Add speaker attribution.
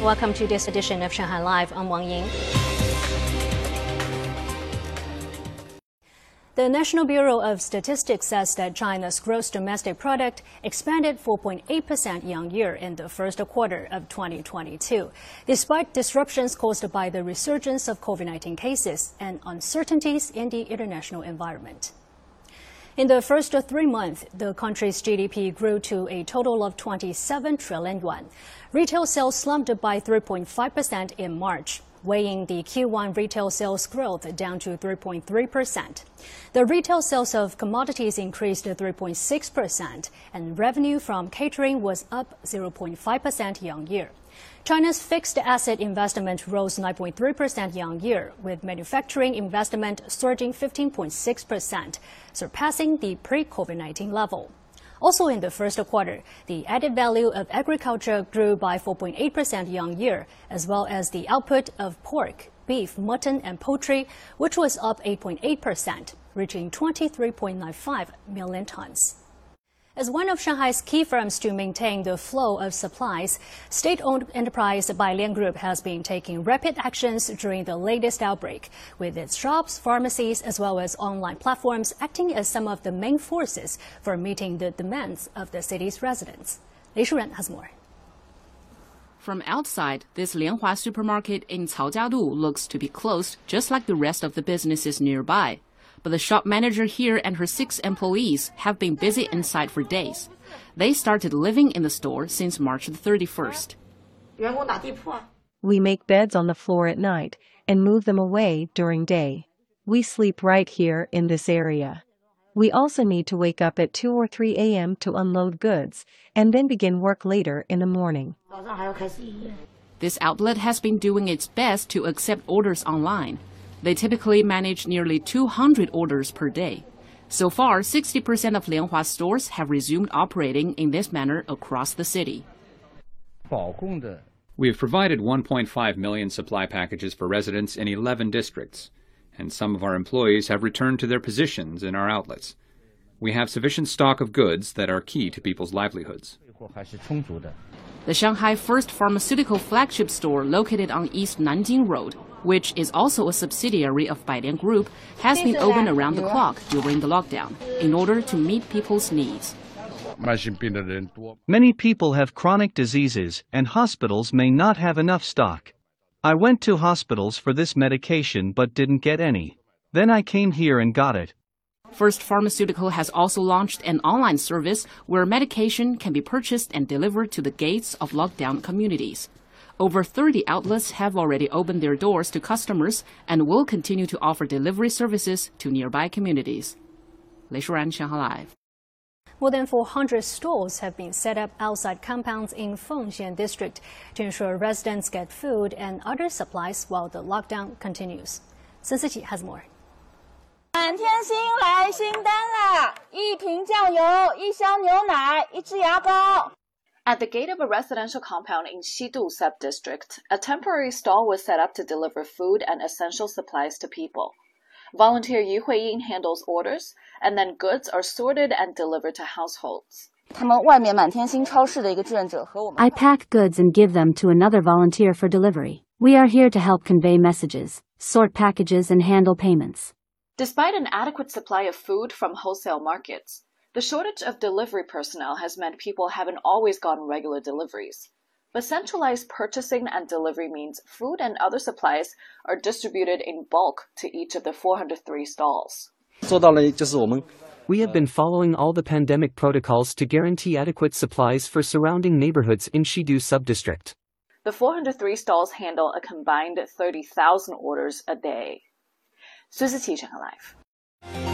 Speaker 1: Welcome to this edition of Shanghai Live. I'm Wang Ying. The National Bureau of Statistics says that China's gross domestic product expanded 4.8% year-on-year in the first quarter of 2022, despite disruptions caused by the resurgence of COVID-19 cases and uncertainties in the international environment. In the first three months, the country's GDP grew to a total of 27 trillion yuan. Retail sales slumped by 3.5% in March, weighing the Q1 retail sales growth down to 3.3%. The retail sales of commodities increased 3.6%, and revenue from catering was up 0.5% year-on-year. China's fixed asset investment rose 9.3% year-on-year, with manufacturing investment surging 15.6%, surpassing the pre-COVID-19 level. Also in the first quarter, the added value of agriculture grew by 4.8% year-on-year, as well as the output of pork, beef, mutton, and poultry, which was up 8.8%, reaching 23.95 million tons. As one of Shanghai's key firms to maintain the flow of supplies, state-owned enterprise Bailian Group has been taking rapid actions during the latest outbreak, with its shops, pharmacies, as well as online platforms acting as some of the main forces for meeting the demands of the city's residents. Li Shuren has more.
Speaker 2: From outside, this Lianhua supermarket in Caojiadu looks to be closed just like the rest of the businesses nearby but the shop manager here and her six employees have been busy inside for days. They started living in the store since March the 31st.
Speaker 3: We make beds on the floor at night and move them away during day. We sleep right here in this area. We also need to wake up at 2 or 3 a.m. to unload goods and then begin work later in the morning.
Speaker 2: This outlet has been doing its best to accept orders online. They typically manage nearly 200 orders per day. So far, 60% of Lianhua stores have resumed operating in this manner across the city.
Speaker 4: We have provided 1.5 million supply packages for residents in 11 districts, and some of our employees have returned to their positions in our outlets. We have sufficient stock of goods that are key to people's livelihoods.
Speaker 2: The Shanghai First Pharmaceutical flagship store located on East Nanjing Road which is also a subsidiary of Bailian Group, has been open around the clock during the lockdown in order to meet people's needs.
Speaker 5: Many people have chronic diseases and hospitals may not have enough stock. I went to hospitals for this medication but didn't get any. Then I came here and got it.
Speaker 2: First Pharmaceutical has also launched an online service where medication can be purchased and delivered to the gates of lockdown communities. Over 30 outlets have already opened their doors to customers and will continue to offer delivery services to nearby communities. Lei Shuran, Shanghai Live.
Speaker 1: More than 400 stores have been set up outside compounds in Fengxian district to ensure residents get food and other supplies while the lockdown continues. Sun Siqi has more. 满天星来新单啦！一瓶酱油，一箱牛奶，一支牙膏。
Speaker 6: at the gate of a residential compound in Xidu sub-district, a temporary stall was set up to deliver food and essential supplies to people. Volunteer Yu Huiyin handles orders, and then goods are sorted and delivered to households.
Speaker 7: I pack goods and give them to another volunteer for delivery. We are here to help convey messages, sort packages and handle payments.
Speaker 6: Despite an adequate supply of food from wholesale markets, the shortage of delivery personnel has meant people haven't always gotten regular deliveries. But centralized purchasing and delivery means food and other supplies are distributed in bulk to each of the 403 stalls.
Speaker 8: We have been following all the pandemic protocols to guarantee adequate supplies for surrounding neighborhoods in Xidu subdistrict.
Speaker 6: The 403 stalls handle a combined 30,000 orders a day. Susie Live.